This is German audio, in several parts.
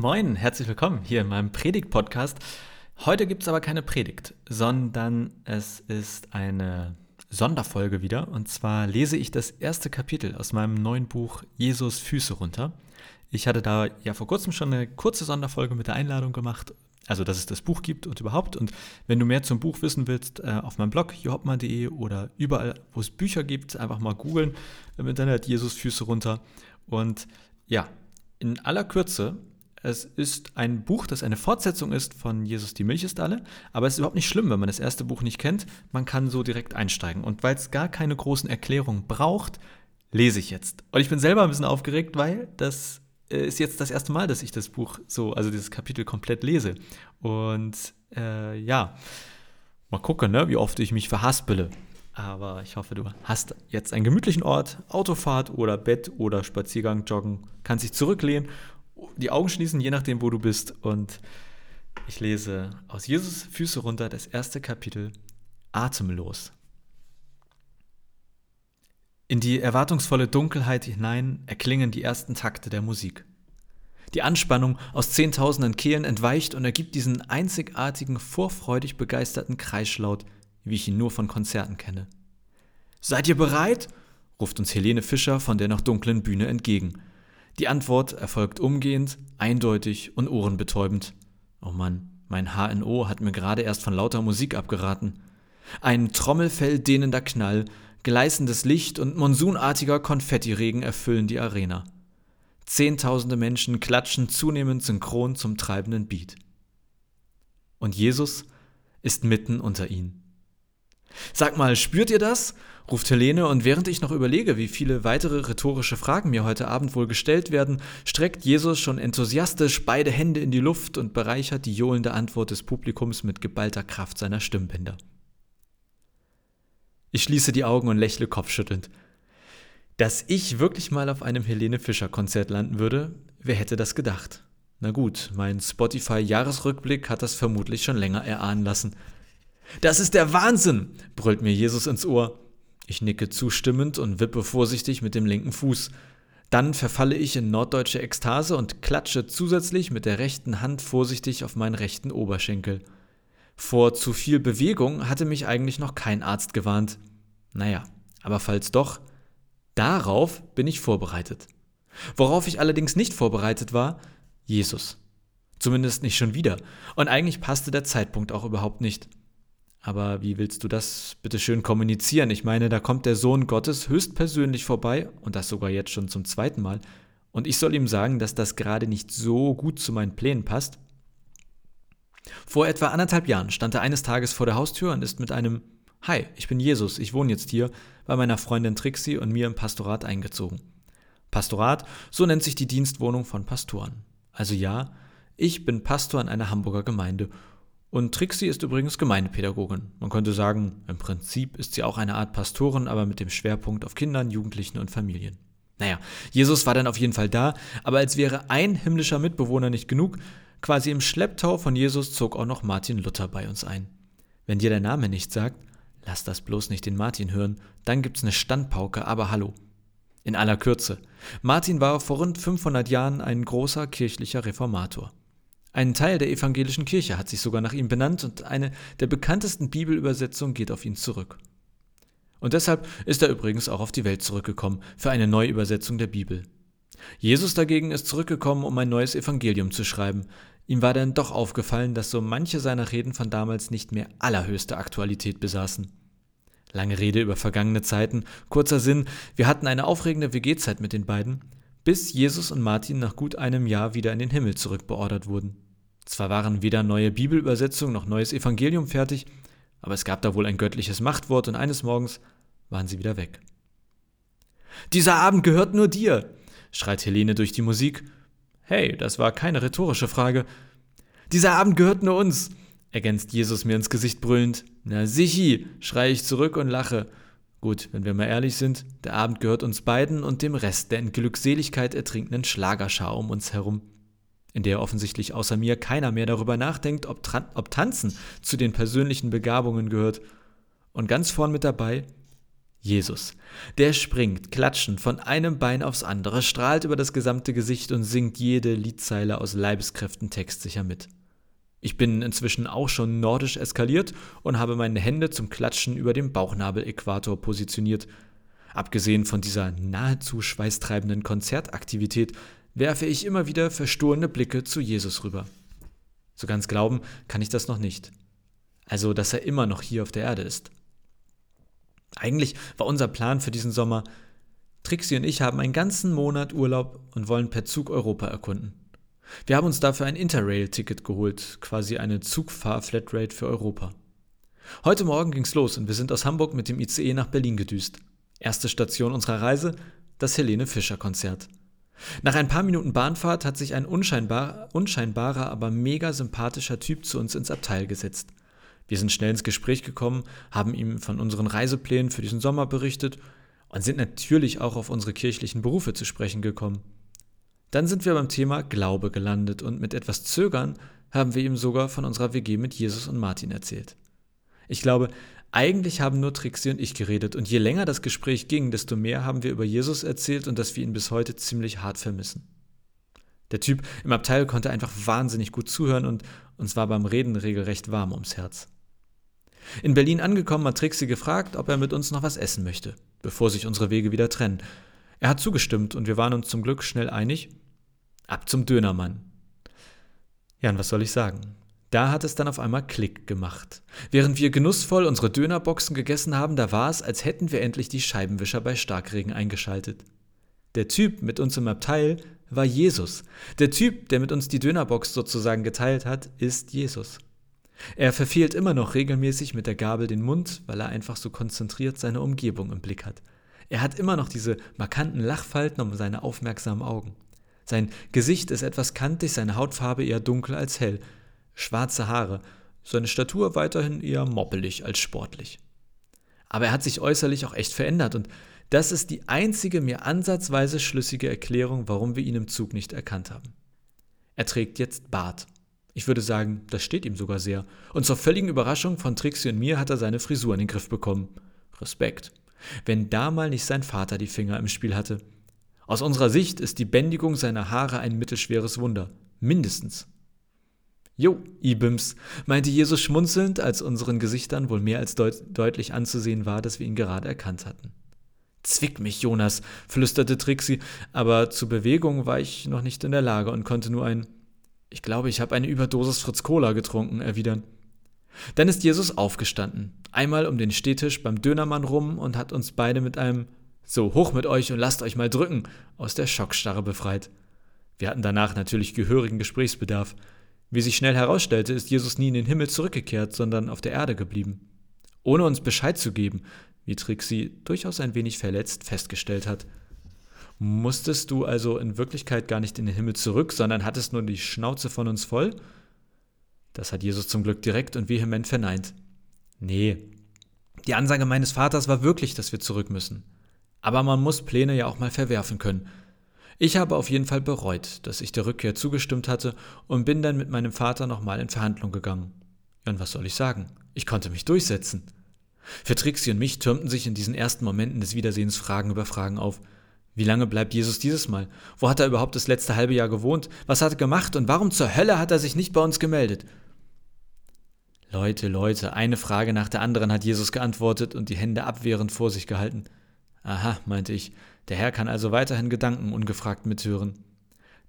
Moin, herzlich willkommen hier in meinem Predigt-Podcast. Heute gibt es aber keine Predigt, sondern es ist eine Sonderfolge wieder. Und zwar lese ich das erste Kapitel aus meinem neuen Buch Jesus Füße runter. Ich hatte da ja vor kurzem schon eine kurze Sonderfolge mit der Einladung gemacht, also dass es das Buch gibt und überhaupt. Und wenn du mehr zum Buch wissen willst, äh, auf meinem Blog johopman.de oder überall, wo es Bücher gibt, einfach mal googeln im Internet Jesus Füße runter. Und ja, in aller Kürze es ist ein Buch, das eine Fortsetzung ist von Jesus, die Milch ist alle, aber es ist überhaupt nicht schlimm, wenn man das erste Buch nicht kennt. Man kann so direkt einsteigen. Und weil es gar keine großen Erklärungen braucht, lese ich jetzt. Und ich bin selber ein bisschen aufgeregt, weil das äh, ist jetzt das erste Mal, dass ich das Buch so, also dieses Kapitel komplett lese. Und äh, ja, mal gucken, ne, wie oft ich mich verhaspele. Aber ich hoffe, du hast jetzt einen gemütlichen Ort, Autofahrt oder Bett oder Spaziergang, Joggen, kannst dich zurücklehnen die Augen schließen, je nachdem, wo du bist. Und ich lese aus Jesus Füße runter das erste Kapitel Atemlos. In die erwartungsvolle Dunkelheit hinein erklingen die ersten Takte der Musik. Die Anspannung aus zehntausenden Kehlen entweicht und ergibt diesen einzigartigen, vorfreudig begeisterten Kreischlaut, wie ich ihn nur von Konzerten kenne. Seid ihr bereit? ruft uns Helene Fischer von der noch dunklen Bühne entgegen. Die Antwort erfolgt umgehend, eindeutig und ohrenbetäubend. Oh Mann, mein HNO hat mir gerade erst von lauter Musik abgeraten. Ein Trommelfell dehnender Knall, gleißendes Licht und monsunartiger Konfettiregen erfüllen die Arena. Zehntausende Menschen klatschen zunehmend synchron zum treibenden Beat. Und Jesus ist mitten unter ihnen. Sag mal, spürt ihr das? Ruft Helene, und während ich noch überlege, wie viele weitere rhetorische Fragen mir heute Abend wohl gestellt werden, streckt Jesus schon enthusiastisch beide Hände in die Luft und bereichert die johlende Antwort des Publikums mit geballter Kraft seiner Stimmbänder. Ich schließe die Augen und lächle kopfschüttelnd. Dass ich wirklich mal auf einem Helene Fischer Konzert landen würde, wer hätte das gedacht? Na gut, mein Spotify-Jahresrückblick hat das vermutlich schon länger erahnen lassen. Das ist der Wahnsinn, brüllt mir Jesus ins Ohr. Ich nicke zustimmend und wippe vorsichtig mit dem linken Fuß. Dann verfalle ich in norddeutsche Ekstase und klatsche zusätzlich mit der rechten Hand vorsichtig auf meinen rechten Oberschenkel. Vor zu viel Bewegung hatte mich eigentlich noch kein Arzt gewarnt. Naja, aber falls doch, darauf bin ich vorbereitet. Worauf ich allerdings nicht vorbereitet war, Jesus. Zumindest nicht schon wieder. Und eigentlich passte der Zeitpunkt auch überhaupt nicht. Aber wie willst du das bitte schön kommunizieren? Ich meine, da kommt der Sohn Gottes höchstpersönlich vorbei, und das sogar jetzt schon zum zweiten Mal, und ich soll ihm sagen, dass das gerade nicht so gut zu meinen Plänen passt? Vor etwa anderthalb Jahren stand er eines Tages vor der Haustür und ist mit einem Hi, ich bin Jesus, ich wohne jetzt hier bei meiner Freundin Trixie und mir im Pastorat eingezogen. Pastorat, so nennt sich die Dienstwohnung von Pastoren. Also ja, ich bin Pastor in einer Hamburger Gemeinde und Trixie ist übrigens Gemeindepädagogin. Man könnte sagen, im Prinzip ist sie auch eine Art Pastorin, aber mit dem Schwerpunkt auf Kindern, Jugendlichen und Familien. Naja, Jesus war dann auf jeden Fall da, aber als wäre ein himmlischer Mitbewohner nicht genug, quasi im Schlepptau von Jesus zog auch noch Martin Luther bei uns ein. Wenn dir der Name nicht sagt, lass das bloß nicht den Martin hören, dann gibt's eine Standpauke, aber hallo. In aller Kürze. Martin war vor rund 500 Jahren ein großer kirchlicher Reformator. Ein Teil der evangelischen Kirche hat sich sogar nach ihm benannt und eine der bekanntesten Bibelübersetzungen geht auf ihn zurück. Und deshalb ist er übrigens auch auf die Welt zurückgekommen für eine Neuübersetzung der Bibel. Jesus dagegen ist zurückgekommen, um ein neues Evangelium zu schreiben. Ihm war dann doch aufgefallen, dass so manche seiner Reden von damals nicht mehr allerhöchste Aktualität besaßen. Lange Rede über vergangene Zeiten, kurzer Sinn, wir hatten eine aufregende WG-Zeit mit den beiden, bis Jesus und Martin nach gut einem Jahr wieder in den Himmel zurückbeordert wurden. Zwar waren weder neue Bibelübersetzungen noch neues Evangelium fertig, aber es gab da wohl ein göttliches Machtwort und eines Morgens waren sie wieder weg. Dieser Abend gehört nur dir, schreit Helene durch die Musik. Hey, das war keine rhetorische Frage. Dieser Abend gehört nur uns, ergänzt Jesus mir ins Gesicht brüllend. Na sichi, schreie ich zurück und lache. Gut, wenn wir mal ehrlich sind, der Abend gehört uns beiden und dem Rest der in Glückseligkeit ertrinkenden Schlagerschar um uns herum, in der offensichtlich außer mir keiner mehr darüber nachdenkt, ob, ob Tanzen zu den persönlichen Begabungen gehört. Und ganz vorn mit dabei, Jesus. Der springt, klatschend, von einem Bein aufs andere, strahlt über das gesamte Gesicht und singt jede Liedzeile aus Leibeskräften textsicher mit. Ich bin inzwischen auch schon nordisch eskaliert und habe meine Hände zum Klatschen über dem Bauchnabel-Äquator positioniert. Abgesehen von dieser nahezu schweißtreibenden Konzertaktivität werfe ich immer wieder verstohlene Blicke zu Jesus rüber. So ganz glauben kann ich das noch nicht. Also, dass er immer noch hier auf der Erde ist. Eigentlich war unser Plan für diesen Sommer, Trixie und ich haben einen ganzen Monat Urlaub und wollen per Zug Europa erkunden. Wir haben uns dafür ein Interrail-Ticket geholt, quasi eine Zugfahr-Flatrate für Europa. Heute Morgen ging's los und wir sind aus Hamburg mit dem ICE nach Berlin gedüst. Erste Station unserer Reise, das Helene Fischer Konzert. Nach ein paar Minuten Bahnfahrt hat sich ein unscheinbar, unscheinbarer, aber mega sympathischer Typ zu uns ins Abteil gesetzt. Wir sind schnell ins Gespräch gekommen, haben ihm von unseren Reiseplänen für diesen Sommer berichtet und sind natürlich auch auf unsere kirchlichen Berufe zu sprechen gekommen. Dann sind wir beim Thema Glaube gelandet und mit etwas Zögern haben wir ihm sogar von unserer WG mit Jesus und Martin erzählt. Ich glaube, eigentlich haben nur Trixie und ich geredet und je länger das Gespräch ging, desto mehr haben wir über Jesus erzählt und dass wir ihn bis heute ziemlich hart vermissen. Der Typ im Abteil konnte einfach wahnsinnig gut zuhören und uns war beim Reden regelrecht warm ums Herz. In Berlin angekommen hat Trixie gefragt, ob er mit uns noch was essen möchte, bevor sich unsere Wege wieder trennen. Er hat zugestimmt und wir waren uns zum Glück schnell einig. Ab zum Dönermann. Ja, und was soll ich sagen? Da hat es dann auf einmal Klick gemacht. Während wir genussvoll unsere Dönerboxen gegessen haben, da war es, als hätten wir endlich die Scheibenwischer bei Starkregen eingeschaltet. Der Typ mit uns im Abteil war Jesus. Der Typ, der mit uns die Dönerbox sozusagen geteilt hat, ist Jesus. Er verfehlt immer noch regelmäßig mit der Gabel den Mund, weil er einfach so konzentriert seine Umgebung im Blick hat. Er hat immer noch diese markanten Lachfalten um seine aufmerksamen Augen. Sein Gesicht ist etwas kantig, seine Hautfarbe eher dunkel als hell, schwarze Haare, seine Statur weiterhin eher moppelig als sportlich. Aber er hat sich äußerlich auch echt verändert und das ist die einzige mir ansatzweise schlüssige Erklärung, warum wir ihn im Zug nicht erkannt haben. Er trägt jetzt Bart ich würde sagen, das steht ihm sogar sehr. Und zur völligen Überraschung von Trixie und mir hat er seine Frisur in den Griff bekommen. Respekt. Wenn da mal nicht sein Vater die Finger im Spiel hatte. Aus unserer Sicht ist die Bändigung seiner Haare ein mittelschweres Wunder. Mindestens. Jo, Ibims, meinte Jesus schmunzelnd, als unseren Gesichtern wohl mehr als deut deutlich anzusehen war, dass wir ihn gerade erkannt hatten. Zwick mich, Jonas, flüsterte Trixie, aber zur Bewegung war ich noch nicht in der Lage und konnte nur ein ich glaube, ich habe eine Überdosis Fritz Cola getrunken, erwidern. Dann ist Jesus aufgestanden, einmal um den Stehtisch beim Dönermann rum und hat uns beide mit einem So, hoch mit euch und lasst euch mal drücken aus der Schockstarre befreit. Wir hatten danach natürlich gehörigen Gesprächsbedarf. Wie sich schnell herausstellte, ist Jesus nie in den Himmel zurückgekehrt, sondern auf der Erde geblieben. Ohne uns Bescheid zu geben, wie Trixie durchaus ein wenig verletzt festgestellt hat. Musstest du also in Wirklichkeit gar nicht in den Himmel zurück, sondern hattest nur die Schnauze von uns voll? Das hat Jesus zum Glück direkt und vehement verneint. Nee, die Ansage meines Vaters war wirklich, dass wir zurück müssen. Aber man muss Pläne ja auch mal verwerfen können. Ich habe auf jeden Fall bereut, dass ich der Rückkehr zugestimmt hatte und bin dann mit meinem Vater nochmal in Verhandlung gegangen. Und was soll ich sagen? Ich konnte mich durchsetzen. Für Trixie und mich türmten sich in diesen ersten Momenten des Wiedersehens Fragen über Fragen auf. Wie lange bleibt Jesus dieses Mal? Wo hat er überhaupt das letzte halbe Jahr gewohnt? Was hat er gemacht und warum zur Hölle hat er sich nicht bei uns gemeldet? Leute, Leute, eine Frage nach der anderen hat Jesus geantwortet und die Hände abwehrend vor sich gehalten. Aha, meinte ich, der Herr kann also weiterhin Gedanken ungefragt mithören.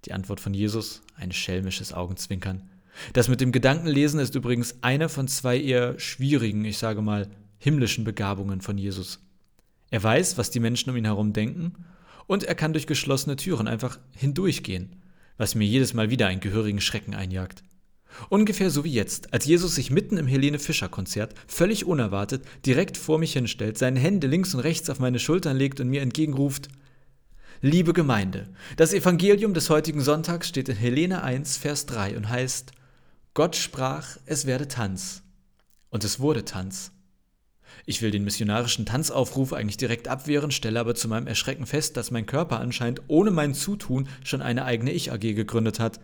Die Antwort von Jesus, ein schelmisches Augenzwinkern. Das mit dem Gedankenlesen ist übrigens eine von zwei eher schwierigen, ich sage mal, himmlischen Begabungen von Jesus. Er weiß, was die Menschen um ihn herum denken und er kann durch geschlossene Türen einfach hindurchgehen, was mir jedes Mal wieder einen gehörigen Schrecken einjagt. Ungefähr so wie jetzt, als Jesus sich mitten im Helene Fischer Konzert völlig unerwartet direkt vor mich hinstellt, seine Hände links und rechts auf meine Schultern legt und mir entgegenruft: Liebe Gemeinde, das Evangelium des heutigen Sonntags steht in Helene 1, Vers 3 und heißt: Gott sprach, es werde Tanz. Und es wurde Tanz. Ich will den missionarischen Tanzaufruf eigentlich direkt abwehren, stelle aber zu meinem Erschrecken fest, dass mein Körper anscheinend ohne mein Zutun schon eine eigene Ich-AG gegründet hat.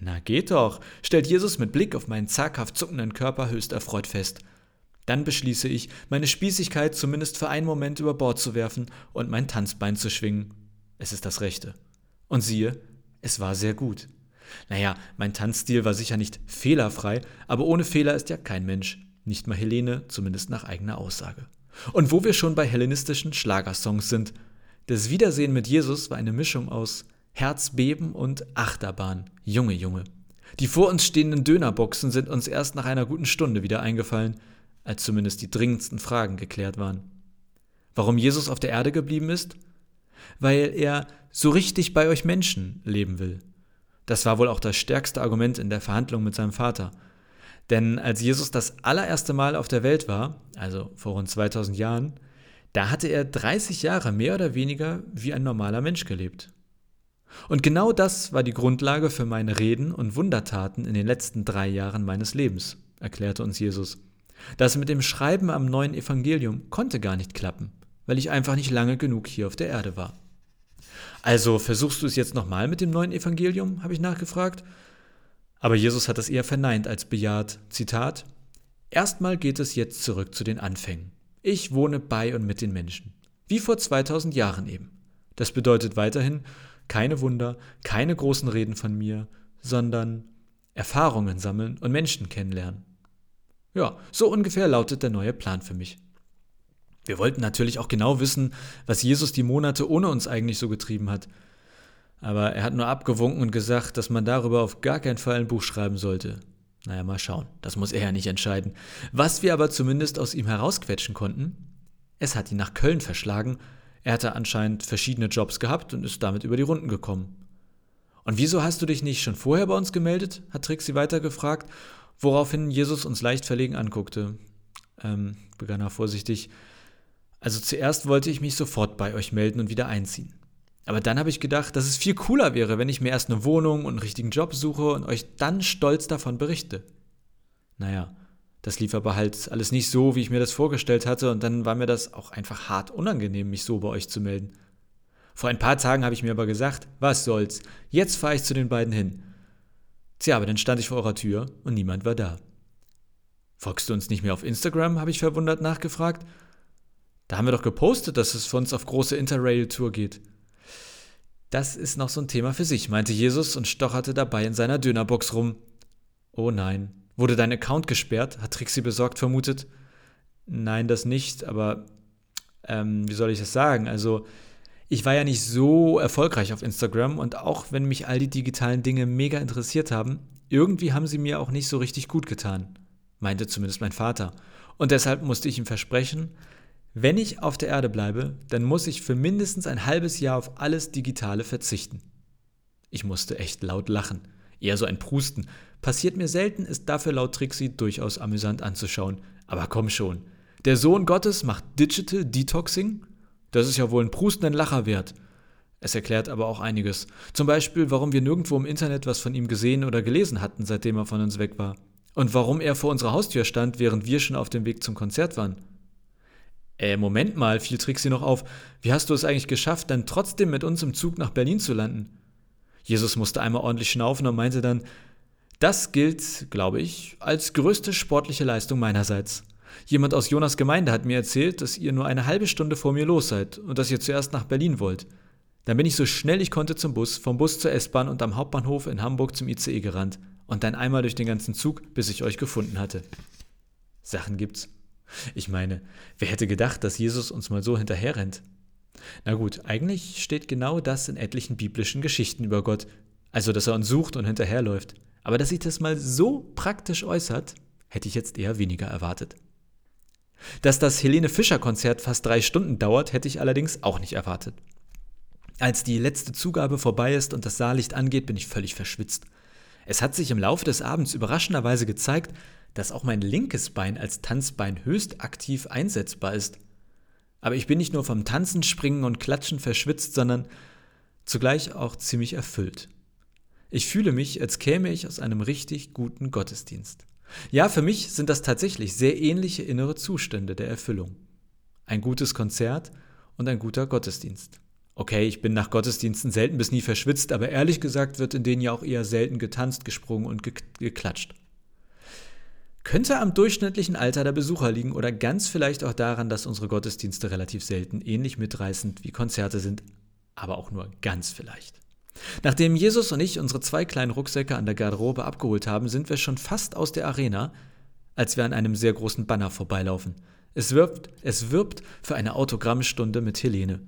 Na geht doch, stellt Jesus mit Blick auf meinen zaghaft zuckenden Körper höchst erfreut fest. Dann beschließe ich, meine Spießigkeit zumindest für einen Moment über Bord zu werfen und mein Tanzbein zu schwingen. Es ist das Rechte. Und siehe, es war sehr gut. Naja, mein Tanzstil war sicher nicht fehlerfrei, aber ohne Fehler ist ja kein Mensch, nicht mal Helene, zumindest nach eigener Aussage. Und wo wir schon bei hellenistischen Schlagersongs sind, das Wiedersehen mit Jesus war eine Mischung aus Herzbeben und Achterbahn. Junge, Junge. Die vor uns stehenden Dönerboxen sind uns erst nach einer guten Stunde wieder eingefallen, als zumindest die dringendsten Fragen geklärt waren. Warum Jesus auf der Erde geblieben ist? Weil er so richtig bei euch Menschen leben will. Das war wohl auch das stärkste Argument in der Verhandlung mit seinem Vater. Denn als Jesus das allererste Mal auf der Welt war, also vor rund 2000 Jahren, da hatte er 30 Jahre mehr oder weniger wie ein normaler Mensch gelebt. Und genau das war die Grundlage für meine Reden und Wundertaten in den letzten drei Jahren meines Lebens, erklärte uns Jesus. Das mit dem Schreiben am neuen Evangelium konnte gar nicht klappen, weil ich einfach nicht lange genug hier auf der Erde war. Also versuchst du es jetzt nochmal mit dem neuen Evangelium? habe ich nachgefragt. Aber Jesus hat es eher verneint als bejaht. Zitat: Erstmal geht es jetzt zurück zu den Anfängen. Ich wohne bei und mit den Menschen. Wie vor 2000 Jahren eben. Das bedeutet weiterhin keine Wunder, keine großen Reden von mir, sondern Erfahrungen sammeln und Menschen kennenlernen. Ja, so ungefähr lautet der neue Plan für mich. Wir wollten natürlich auch genau wissen, was Jesus die Monate ohne uns eigentlich so getrieben hat. Aber er hat nur abgewunken und gesagt, dass man darüber auf gar keinen Fall ein Buch schreiben sollte. Naja, mal schauen. Das muss er ja nicht entscheiden. Was wir aber zumindest aus ihm herausquetschen konnten, es hat ihn nach Köln verschlagen. Er hatte anscheinend verschiedene Jobs gehabt und ist damit über die Runden gekommen. Und wieso hast du dich nicht schon vorher bei uns gemeldet? hat Trixie weiter gefragt, woraufhin Jesus uns leicht verlegen anguckte. Ähm, begann er vorsichtig. Also zuerst wollte ich mich sofort bei euch melden und wieder einziehen. Aber dann habe ich gedacht, dass es viel cooler wäre, wenn ich mir erst eine Wohnung und einen richtigen Job suche und euch dann stolz davon berichte. Naja, das lief aber halt alles nicht so, wie ich mir das vorgestellt hatte, und dann war mir das auch einfach hart unangenehm, mich so bei euch zu melden. Vor ein paar Tagen habe ich mir aber gesagt, was soll's, jetzt fahre ich zu den beiden hin. Tja, aber dann stand ich vor eurer Tür und niemand war da. Folgst du uns nicht mehr auf Instagram? habe ich verwundert nachgefragt. Da haben wir doch gepostet, dass es für uns auf große Interrail-Tour geht. Das ist noch so ein Thema für sich, meinte Jesus und stocherte dabei in seiner Dönerbox rum. Oh nein. Wurde dein Account gesperrt? hat Trixie besorgt vermutet. Nein, das nicht, aber ähm, wie soll ich das sagen? Also, ich war ja nicht so erfolgreich auf Instagram und auch wenn mich all die digitalen Dinge mega interessiert haben, irgendwie haben sie mir auch nicht so richtig gut getan, meinte zumindest mein Vater. Und deshalb musste ich ihm versprechen, wenn ich auf der Erde bleibe, dann muss ich für mindestens ein halbes Jahr auf alles Digitale verzichten. Ich musste echt laut lachen. Eher so ein Prusten. Passiert mir selten, ist dafür laut Trixie durchaus amüsant anzuschauen. Aber komm schon. Der Sohn Gottes macht Digital Detoxing? Das ist ja wohl ein prustenden Lacher wert. Es erklärt aber auch einiges. Zum Beispiel, warum wir nirgendwo im Internet was von ihm gesehen oder gelesen hatten, seitdem er von uns weg war. Und warum er vor unserer Haustür stand, während wir schon auf dem Weg zum Konzert waren. Äh, Moment mal, fiel Trixie noch auf. Wie hast du es eigentlich geschafft, dann trotzdem mit uns im Zug nach Berlin zu landen? Jesus musste einmal ordentlich schnaufen und meinte dann, das gilt, glaube ich, als größte sportliche Leistung meinerseits. Jemand aus Jonas Gemeinde hat mir erzählt, dass ihr nur eine halbe Stunde vor mir los seid und dass ihr zuerst nach Berlin wollt. Dann bin ich so schnell ich konnte zum Bus, vom Bus zur S-Bahn und am Hauptbahnhof in Hamburg zum ICE gerannt und dann einmal durch den ganzen Zug, bis ich euch gefunden hatte. Sachen gibt's. Ich meine, wer hätte gedacht, dass Jesus uns mal so hinterherrennt? Na gut, eigentlich steht genau das in etlichen biblischen Geschichten über Gott, also dass er uns sucht und hinterherläuft. Aber dass sich das mal so praktisch äußert, hätte ich jetzt eher weniger erwartet. Dass das Helene Fischer Konzert fast drei Stunden dauert, hätte ich allerdings auch nicht erwartet. Als die letzte Zugabe vorbei ist und das Saallicht angeht, bin ich völlig verschwitzt. Es hat sich im Laufe des Abends überraschenderweise gezeigt, dass auch mein linkes Bein als Tanzbein höchst aktiv einsetzbar ist. Aber ich bin nicht nur vom Tanzen, Springen und Klatschen verschwitzt, sondern zugleich auch ziemlich erfüllt. Ich fühle mich, als käme ich aus einem richtig guten Gottesdienst. Ja, für mich sind das tatsächlich sehr ähnliche innere Zustände der Erfüllung. Ein gutes Konzert und ein guter Gottesdienst. Okay, ich bin nach Gottesdiensten selten bis nie verschwitzt, aber ehrlich gesagt wird in denen ja auch eher selten getanzt, gesprungen und geklatscht. Könnte am durchschnittlichen Alter der Besucher liegen oder ganz vielleicht auch daran, dass unsere Gottesdienste relativ selten ähnlich mitreißend wie Konzerte sind, aber auch nur ganz vielleicht. Nachdem Jesus und ich unsere zwei kleinen Rucksäcke an der Garderobe abgeholt haben, sind wir schon fast aus der Arena, als wir an einem sehr großen Banner vorbeilaufen. Es wirbt, es wirbt für eine Autogrammstunde mit Helene.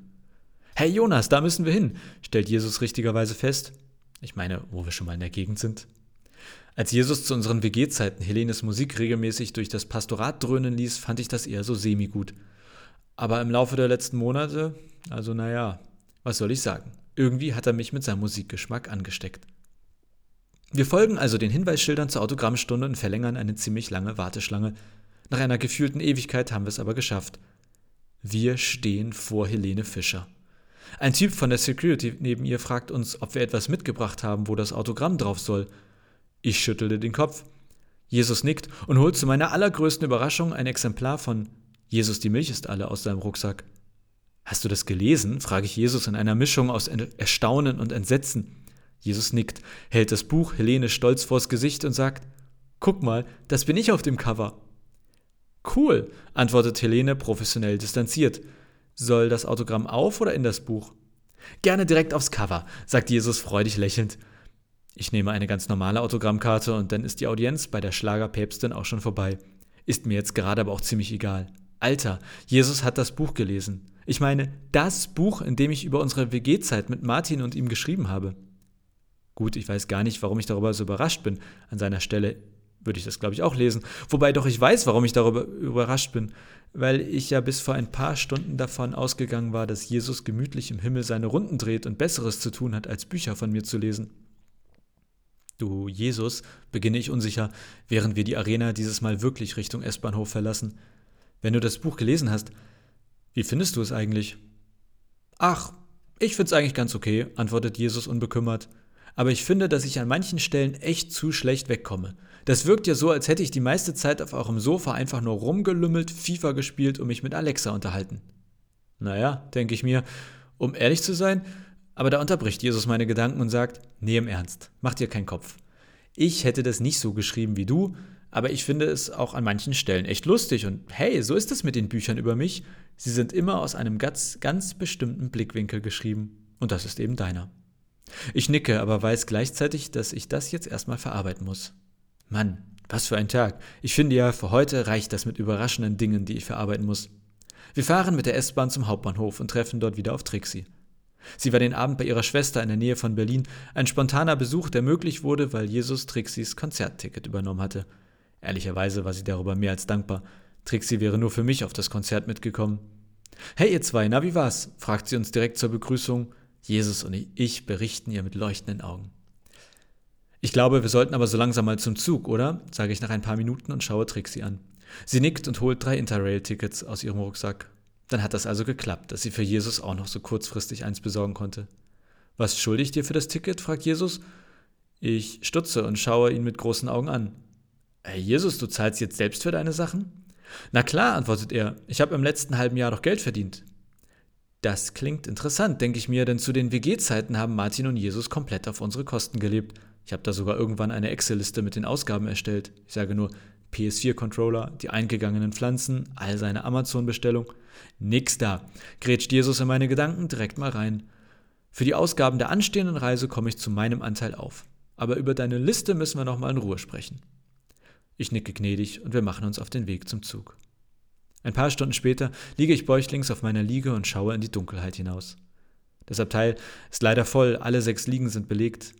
Hey Jonas, da müssen wir hin, stellt Jesus richtigerweise fest. Ich meine, wo wir schon mal in der Gegend sind. Als Jesus zu unseren WG-Zeiten Helenes Musik regelmäßig durch das Pastorat dröhnen ließ, fand ich das eher so semi-gut. Aber im Laufe der letzten Monate, also naja, was soll ich sagen? Irgendwie hat er mich mit seinem Musikgeschmack angesteckt. Wir folgen also den Hinweisschildern zur Autogrammstunde und verlängern eine ziemlich lange Warteschlange. Nach einer gefühlten Ewigkeit haben wir es aber geschafft. Wir stehen vor Helene Fischer. Ein Typ von der Security neben ihr fragt uns, ob wir etwas mitgebracht haben, wo das Autogramm drauf soll. Ich schüttelte den Kopf. Jesus nickt und holt zu meiner allergrößten Überraschung ein Exemplar von Jesus die Milch ist alle aus seinem Rucksack. Hast du das gelesen? frage ich Jesus in einer Mischung aus Erstaunen und Entsetzen. Jesus nickt, hält das Buch Helene stolz vors Gesicht und sagt, Guck mal, das bin ich auf dem Cover. Cool, antwortet Helene professionell distanziert. Soll das Autogramm auf oder in das Buch? Gerne direkt aufs Cover, sagt Jesus freudig lächelnd. Ich nehme eine ganz normale Autogrammkarte und dann ist die Audienz bei der Schlagerpäpstin auch schon vorbei. Ist mir jetzt gerade aber auch ziemlich egal. Alter, Jesus hat das Buch gelesen. Ich meine, das Buch, in dem ich über unsere WG-Zeit mit Martin und ihm geschrieben habe. Gut, ich weiß gar nicht, warum ich darüber so überrascht bin. An seiner Stelle würde ich das, glaube ich, auch lesen. Wobei doch ich weiß, warum ich darüber überrascht bin. Weil ich ja bis vor ein paar Stunden davon ausgegangen war, dass Jesus gemütlich im Himmel seine Runden dreht und Besseres zu tun hat, als Bücher von mir zu lesen. Du Jesus, beginne ich unsicher, während wir die Arena dieses Mal wirklich Richtung S-Bahnhof verlassen. Wenn du das Buch gelesen hast, wie findest du es eigentlich? Ach, ich find's eigentlich ganz okay, antwortet Jesus unbekümmert. Aber ich finde, dass ich an manchen Stellen echt zu schlecht wegkomme. Das wirkt ja so, als hätte ich die meiste Zeit auf eurem Sofa einfach nur rumgelümmelt, FIFA gespielt und mich mit Alexa unterhalten. Naja, denke ich mir, um ehrlich zu sein, aber da unterbricht Jesus meine Gedanken und sagt, nee, im Ernst, mach dir keinen Kopf. Ich hätte das nicht so geschrieben wie du, aber ich finde es auch an manchen Stellen echt lustig und hey, so ist es mit den Büchern über mich. Sie sind immer aus einem ganz, ganz bestimmten Blickwinkel geschrieben und das ist eben deiner. Ich nicke, aber weiß gleichzeitig, dass ich das jetzt erstmal verarbeiten muss. Mann, was für ein Tag. Ich finde ja, für heute reicht das mit überraschenden Dingen, die ich verarbeiten muss. Wir fahren mit der S-Bahn zum Hauptbahnhof und treffen dort wieder auf Trixie. Sie war den Abend bei ihrer Schwester in der Nähe von Berlin, ein spontaner Besuch, der möglich wurde, weil Jesus Trixis Konzertticket übernommen hatte. Ehrlicherweise war sie darüber mehr als dankbar. Trixie wäre nur für mich auf das Konzert mitgekommen. Hey ihr zwei, na wie war's? fragt sie uns direkt zur Begrüßung. Jesus und ich berichten ihr mit leuchtenden Augen. Ich glaube, wir sollten aber so langsam mal zum Zug, oder? sage ich nach ein paar Minuten und schaue Trixie an. Sie nickt und holt drei Interrail-Tickets aus ihrem Rucksack. Dann hat das also geklappt, dass sie für Jesus auch noch so kurzfristig eins besorgen konnte. Was schulde ich dir für das Ticket? fragt Jesus. Ich stutze und schaue ihn mit großen Augen an. Hey Jesus, du zahlst jetzt selbst für deine Sachen? Na klar, antwortet er, ich habe im letzten halben Jahr doch Geld verdient. Das klingt interessant, denke ich mir, denn zu den WG-Zeiten haben Martin und Jesus komplett auf unsere Kosten gelebt. Ich habe da sogar irgendwann eine Excel-Liste mit den Ausgaben erstellt. Ich sage nur PS4-Controller, die eingegangenen Pflanzen, all seine Amazon-Bestellung. Nix da. Grätscht Jesus in meine Gedanken direkt mal rein. Für die Ausgaben der anstehenden Reise komme ich zu meinem Anteil auf. Aber über deine Liste müssen wir nochmal in Ruhe sprechen. Ich nicke gnädig und wir machen uns auf den Weg zum Zug. Ein paar Stunden später liege ich bäuchlings auf meiner Liege und schaue in die Dunkelheit hinaus. Das Abteil ist leider voll, alle sechs Liegen sind belegt.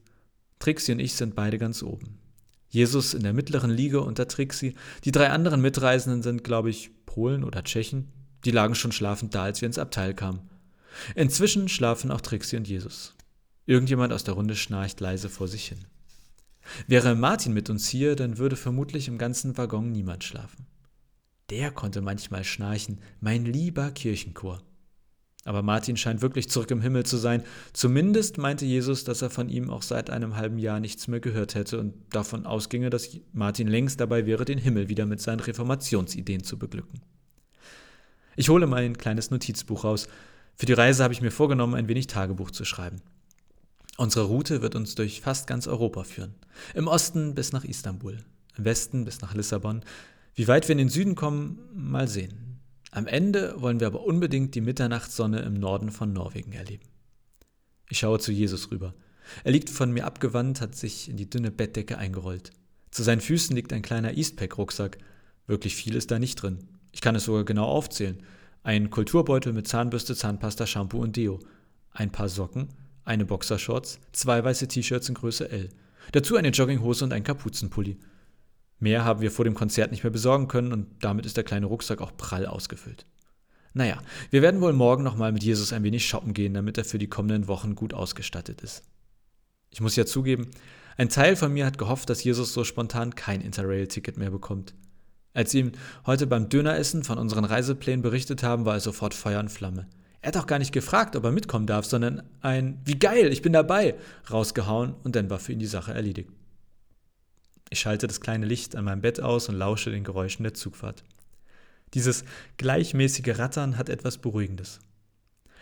Trixie und ich sind beide ganz oben. Jesus in der mittleren Liege unter Trixie. Die drei anderen Mitreisenden sind, glaube ich, Polen oder Tschechen. Die lagen schon schlafend da, als wir ins Abteil kamen. Inzwischen schlafen auch Trixie und Jesus. Irgendjemand aus der Runde schnarcht leise vor sich hin. Wäre Martin mit uns hier, dann würde vermutlich im ganzen Waggon niemand schlafen. Der konnte manchmal schnarchen, mein lieber Kirchenchor. Aber Martin scheint wirklich zurück im Himmel zu sein. Zumindest meinte Jesus, dass er von ihm auch seit einem halben Jahr nichts mehr gehört hätte und davon ausginge, dass Martin längst dabei wäre, den Himmel wieder mit seinen Reformationsideen zu beglücken. Ich hole mein kleines Notizbuch raus. Für die Reise habe ich mir vorgenommen, ein wenig Tagebuch zu schreiben. Unsere Route wird uns durch fast ganz Europa führen. Im Osten bis nach Istanbul. im Westen bis nach Lissabon. Wie weit wir in den Süden kommen, mal sehen. Am Ende wollen wir aber unbedingt die Mitternachtssonne im Norden von Norwegen erleben. Ich schaue zu Jesus rüber. Er liegt von mir abgewandt, hat sich in die dünne Bettdecke eingerollt. Zu seinen Füßen liegt ein kleiner Eastpack-Rucksack. Wirklich viel ist da nicht drin. Ich kann es sogar genau aufzählen. Ein Kulturbeutel mit Zahnbürste, Zahnpasta, Shampoo und Deo. Ein paar Socken, eine Boxershorts, zwei weiße T-Shirts in Größe L. Dazu eine Jogginghose und ein Kapuzenpulli. Mehr haben wir vor dem Konzert nicht mehr besorgen können und damit ist der kleine Rucksack auch prall ausgefüllt. Naja, wir werden wohl morgen nochmal mit Jesus ein wenig shoppen gehen, damit er für die kommenden Wochen gut ausgestattet ist. Ich muss ja zugeben, ein Teil von mir hat gehofft, dass Jesus so spontan kein Interrail-Ticket mehr bekommt. Als sie ihm heute beim Döneressen von unseren Reiseplänen berichtet haben, war er sofort Feuer und Flamme. Er hat auch gar nicht gefragt, ob er mitkommen darf, sondern ein Wie geil, ich bin dabei rausgehauen und dann war für ihn die Sache erledigt. Ich schalte das kleine Licht an meinem Bett aus und lausche den Geräuschen der Zugfahrt. Dieses gleichmäßige Rattern hat etwas Beruhigendes.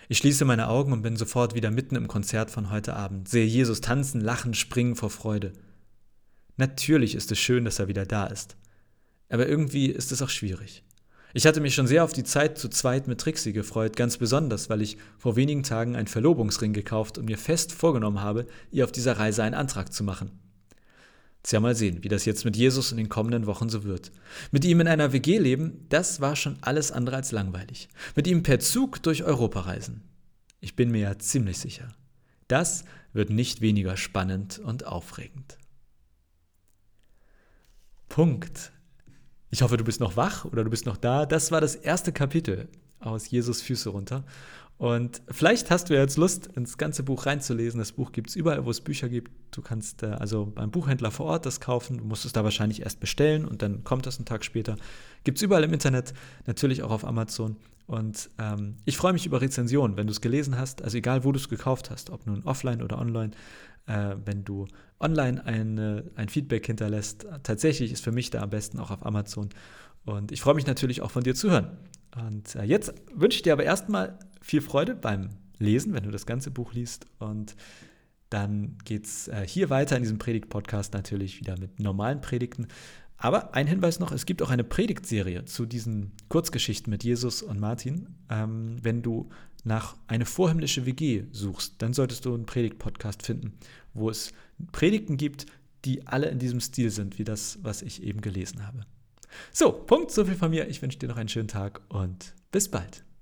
Ich schließe meine Augen und bin sofort wieder mitten im Konzert von heute Abend, sehe Jesus tanzen, lachen, springen vor Freude. Natürlich ist es schön, dass er wieder da ist. Aber irgendwie ist es auch schwierig. Ich hatte mich schon sehr auf die Zeit zu zweit mit Trixie gefreut, ganz besonders, weil ich vor wenigen Tagen einen Verlobungsring gekauft und mir fest vorgenommen habe, ihr auf dieser Reise einen Antrag zu machen. Tja, mal sehen, wie das jetzt mit Jesus in den kommenden Wochen so wird. Mit ihm in einer WG leben, das war schon alles andere als langweilig. Mit ihm per Zug durch Europa reisen. Ich bin mir ja ziemlich sicher. Das wird nicht weniger spannend und aufregend. Punkt. Ich hoffe, du bist noch wach oder du bist noch da. Das war das erste Kapitel aus Jesus Füße runter. Und vielleicht hast du jetzt Lust, ins ganze Buch reinzulesen. Das Buch gibt es überall, wo es Bücher gibt. Du kannst äh, also beim Buchhändler vor Ort das kaufen. Du musst es da wahrscheinlich erst bestellen und dann kommt das einen Tag später. Gibt es überall im Internet, natürlich auch auf Amazon. Und ähm, ich freue mich über Rezensionen, wenn du es gelesen hast. Also egal, wo du es gekauft hast, ob nun offline oder online. Äh, wenn du online eine, ein Feedback hinterlässt, tatsächlich ist für mich da am besten auch auf Amazon. Und ich freue mich natürlich auch von dir zu hören. Und äh, jetzt wünsche ich dir aber erstmal viel Freude beim Lesen, wenn du das ganze Buch liest. Und dann geht es äh, hier weiter in diesem Predigt-Podcast natürlich wieder mit normalen Predigten. Aber ein Hinweis noch, es gibt auch eine Predigtserie zu diesen Kurzgeschichten mit Jesus und Martin. Ähm, wenn du nach eine vorhimmlische WG suchst, dann solltest du einen Predigt-Podcast finden, wo es Predigten gibt, die alle in diesem Stil sind, wie das, was ich eben gelesen habe. So, Punkt, so viel von mir. Ich wünsche dir noch einen schönen Tag und bis bald.